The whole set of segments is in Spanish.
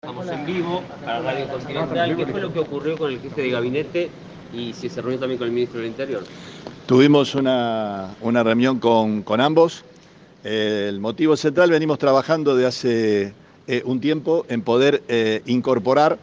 Estamos en vivo para Radio Continental. ¿Qué fue lo que ocurrió con el jefe de gabinete y si se reunió también con el ministro del Interior? Tuvimos una, reunión con, ambos. El motivo central, venimos trabajando de hace eh, un tiempo en poder eh, incorporar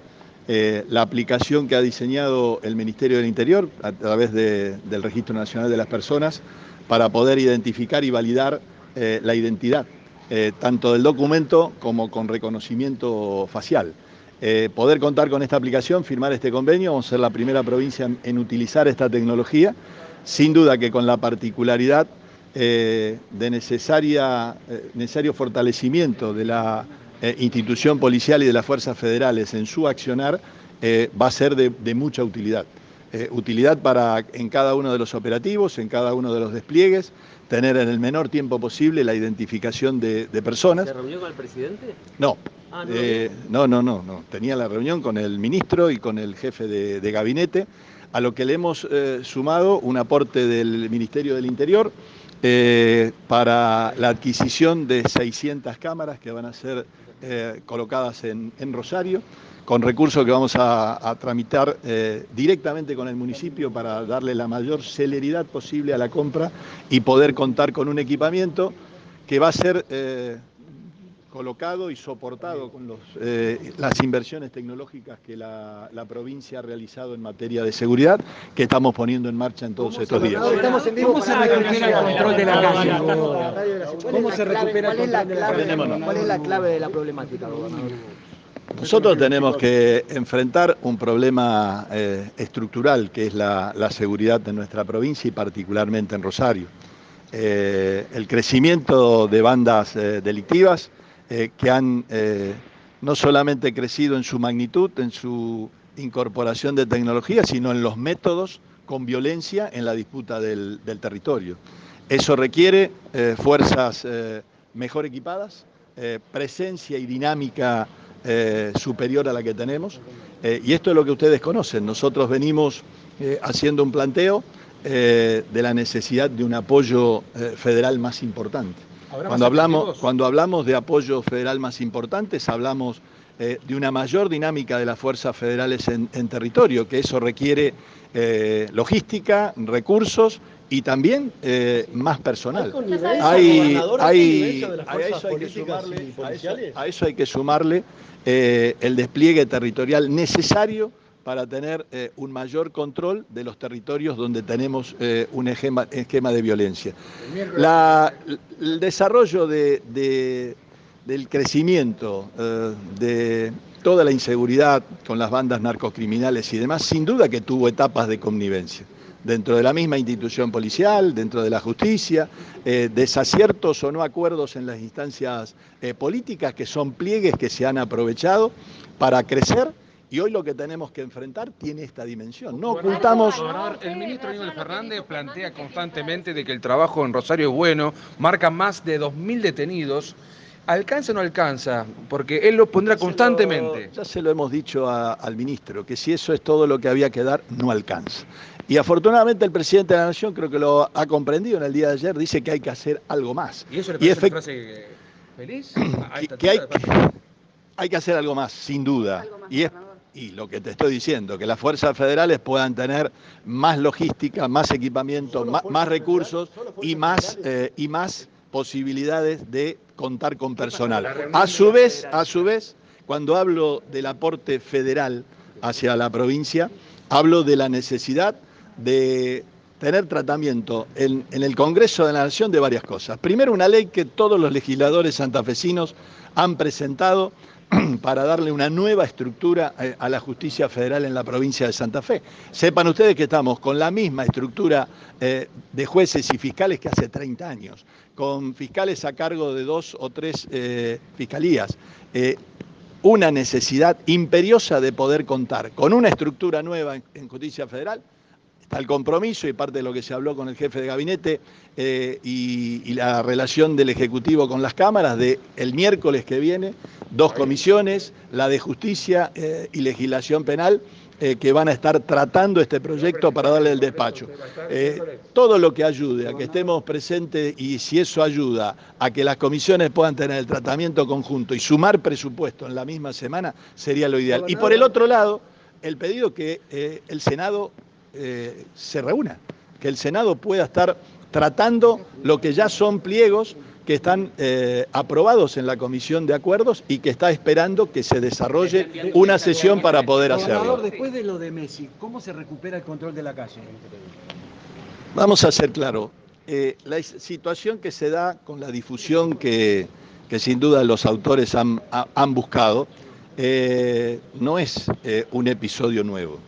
eh, la aplicación que ha diseñado el Ministerio del Interior a través de- del Registro Nacional de las Personas para poder identificar y validar la identidad, eh, tanto del documento como con reconocimiento facial. Eh, poder contar con esta aplicación, firmar este convenio, vamos a ser la primera provincia en, utilizar esta tecnología, sin duda que con la particularidad eh, de necesaria, necesario fortalecimiento de la institución policial y de las fuerzas federales en su accionar, va a ser de mucha utilidad. Eh, utilidad para en cada uno de los operativos, en cada uno de los despliegues, tener en el menor tiempo posible la identificación de, de personas. ¿Se reunió con el presidente? No, Ah, no, eh, no, no, no, no. Tenía la reunión con el ministro y con el jefe de, de gabinete, a lo que le hemos eh, sumado un aporte del Ministerio del Interior para la adquisición de 600 cámaras que van a ser eh, colocadas en, Rosario, con recursos que vamos a, a tramitar eh, directamente con el municipio para darle la mayor celeridad posible a la compra y poder contar con un equipamiento que va a ser eh, colocado y soportado con los, eh, las inversiones tecnológicas que la, la provincia ha realizado en materia de seguridad, que estamos poniendo en marcha en todos estos días. Estamos en vivo ¿Cómo se recupera el control de la calle? ¿Cómo ¿Cuál es se la clave- recupera el control de la calle? ¿Cuál es la clave de la problemática, gobernador? Nosotros tenemos que enfrentar un problema eh, estructural que es la, la seguridad de nuestra provincia y particularmente en Rosario. Eh, el crecimiento de bandas eh, delictivas eh, que han eh, no solamente crecido en su magnitud, en su incorporación de tecnología, sino en los métodos con violencia en la disputa del, territorio. Eso requiere eh, fuerzas mejor equipadas, presencia y dinámica superior a la que tenemos. Y esto es lo que ustedes conocen. Nosotros venimos haciendo un planteo de la necesidad de un apoyo federal más importante. Cuando hablamos, cuando hablamos de apoyo federal más importantes, hablamos eh, de una mayor dinámica de las fuerzas federales en, en territorio, que eso requiere eh, logística, recursos y también eh, más personal. Hay, hay- a eso hay que sumarle, a eso- a eso hay que sumarle eh, el despliegue territorial necesario para tener eh, un mayor control de los territorios donde tenemos eh, un esquema, de violencia. El desarrollo de- de- del crecimiento eh, de toda la inseguridad con las bandas narcocriminales y demás, sin duda que tuvo etapas de connivencia dentro de la misma institución policial, dentro de la justicia, desaciertos o no acuerdos en las instancias políticas que son pliegues que se han aprovechado para crecer y hoy lo que tenemos que enfrentar tiene esta dimensión. No ocultamos... El ministro Aníbal Fernández plantea constantemente de que el trabajo en Rosario es bueno, marca más de 2.000 detenidos. ¿Alcanza o no alcanza? Porque él lo pondrá constantemente. Ya se lo hemos dicho a- al ministro, que si eso es todo lo que había que dar, no alcanza. Y afortunadamente el presidente de la Nación creo que lo ha comprendido en el día de ayer, dice que hay que hacer algo más. ¿Y eso le Y parece una frase feliz? Que, esta que hay, hay que hacer algo más, sin duda. Algo más, Y, es. Y lo que te estoy diciendo, que las fuerzas federales puedan tener más logística, más equipamiento, más, más recursos y más, eh, y más posibilidades de contar con personal. A su vez, a su vez, cuando hablo del aporte federal hacia la provincia, hablo de la necesidad de tener tratamiento en, en el Congreso de la Nación de varias cosas. Primero, una ley que todos los legisladores santafesinos han presentado para darle una nueva estructura eh, a la justicia federal en la provincia de Santa Fe. Sepan ustedes que estamos con la misma estructura eh, de jueces y fiscales que hace 30 años, con fiscales a cargo de dos o tres eh, fiscalías. Una necesidad imperiosa de poder contar con una estructura nueva en justicia federal está el compromiso y parte de lo que se habló con el jefe de gabinete eh, y, y la relación del Ejecutivo con las cámaras de el miércoles que viene, dos comisiones, la de justicia eh, y legislación penal, eh, que van a estar tratando este proyecto para darle el despacho. Todo lo que ayude a que estemos presentes y si eso ayuda a que las comisiones puedan tener el tratamiento conjunto y sumar presupuesto en la misma semana, sería lo ideal. Y por el otro lado, el pedido que el Senado se reúna, que el Senado pueda estar tratando lo que ya son pliegos que están eh, aprobados en la Comisión de Acuerdos y que está esperando que se desarrolle una sesión para poder hacerlo. Después de lo de Messi, ¿cómo se recupera el control de la calle? Vamos a ser claros. Eh, la situación que se da con la difusión que, sin duda los autores han, buscado eh, no es un episodio nuevo.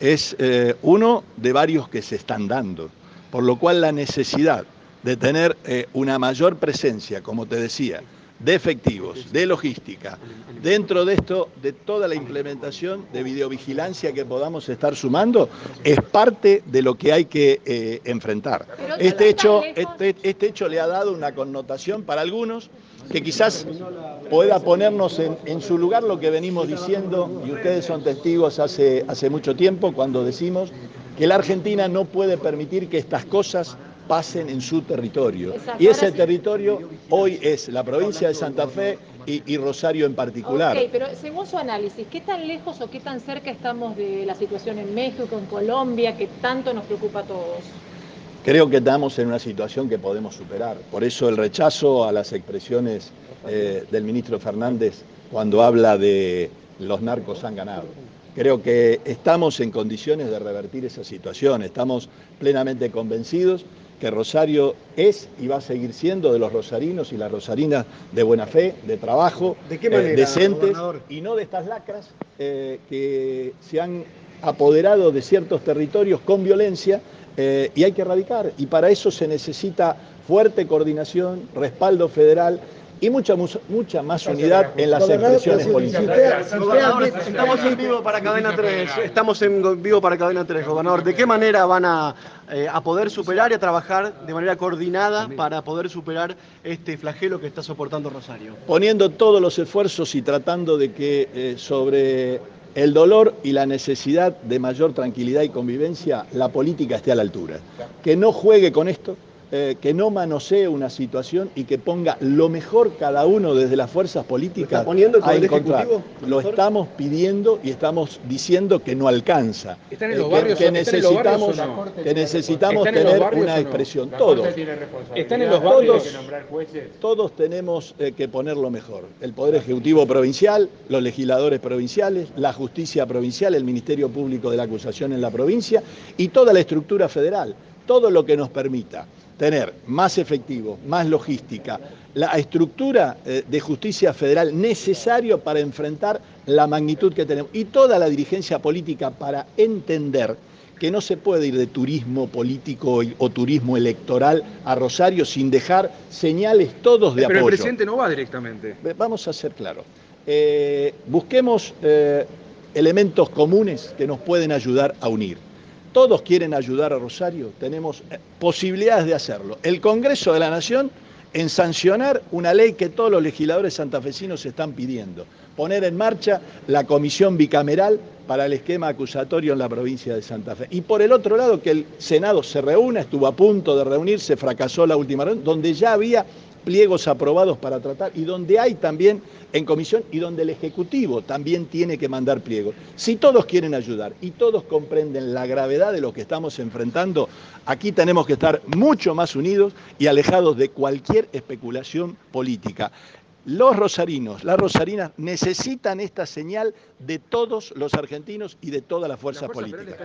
Es uno de varios que se están dando, por lo cual la necesidad de tener eh, una mayor presencia, como te decía, de efectivos, de logística, dentro de esto, de toda la implementación de videovigilancia que podamos estar sumando, es parte de lo que hay que eh, enfrentar. Este hecho, este, este, hecho le ha dado una connotación para algunos que quizás pueda ponernos en, en, su lugar lo que venimos diciendo, y ustedes son testigos hace, hace mucho tiempo cuando decimos que la Argentina no puede permitir que estas cosas pasen en su territorio. Y ese territorio hoy es la provincia de Santa Fe y, Rosario en particular. Ok, pero según su análisis, ¿qué tan lejos o qué tan cerca estamos de la situación en México, en Colombia, que tanto nos preocupa a todos? Creo que estamos en una situación que podemos superar. Por eso el rechazo a las expresiones eh, del ministro Fernández cuando habla de los narcos han ganado. Creo que estamos en condiciones de revertir esa situación, estamos plenamente convencidos que Rosario es y va a seguir siendo de los rosarinos y las rosarinas de buena fe, de trabajo, ¿De qué eh, decentes y no de estas lacras eh, que se han apoderado de ciertos territorios con violencia eh, y hay que erradicar. Y para eso se necesita fuerte coordinación, respaldo federal y mucha, mucha más unidad en las expresiones políticas. Estamos en vivo para Cadena 3, estamos en vivo para Cadena 3, gobernador. ¿De qué manera van a, eh, a poder superar y a trabajar de manera coordinada para poder superar este flagelo que está soportando Rosario? Poniendo todos los esfuerzos y tratando de que eh, sobre el dolor y la necesidad de mayor tranquilidad y convivencia, la política esté a la altura. Que no juegue con esto, eh, que no manosee una situación y que ponga lo mejor cada uno desde las fuerzas políticas poniendo el a encontrar. Lo estamos pidiendo y estamos diciendo que no alcanza. ¿Están en los barrios, que, necesitamos, que necesitamos tener una expresión. Todos. ¿Están en los barrios? Todos tenemos eh, que poner lo mejor. El Poder Ejecutivo Provincial, los legisladores provinciales, la justicia provincial, el Ministerio Público de la Acusación en la provincia y toda la estructura federal. Todo lo que nos permita tener más efectivo, más logística, la estructura eh, de justicia federal necesario para enfrentar la magnitud que tenemos y toda la dirigencia política para entender que no se puede ir de turismo político o turismo electoral a Rosario sin dejar señales todos de apoyo. Pero el presidente no va directamente. Vamos a ser claros. Eh, busquemos eh, elementos comunes que nos pueden ayudar a unir todos quieren ayudar a Rosario, tenemos eh, posibilidades de hacerlo. El Congreso de la Nación en sancionar una ley que todos los legisladores santafesinos están pidiendo, poner en marcha la comisión bicameral para el esquema acusatorio en la provincia de Santa Fe. Y por el otro lado, que el Senado se reúna, estuvo a punto de reunirse, fracasó la última reunión, donde ya había pliegos aprobados para tratar y donde hay también en comisión y donde el Ejecutivo también tiene que mandar pliegos. Si todos quieren ayudar y todos comprenden la gravedad de lo que estamos enfrentando, aquí tenemos que estar mucho más unidos y alejados de cualquier especulación política. Los rosarinos, las rosarinas necesitan esta señal de todos los argentinos y de todas las fuerzas políticas.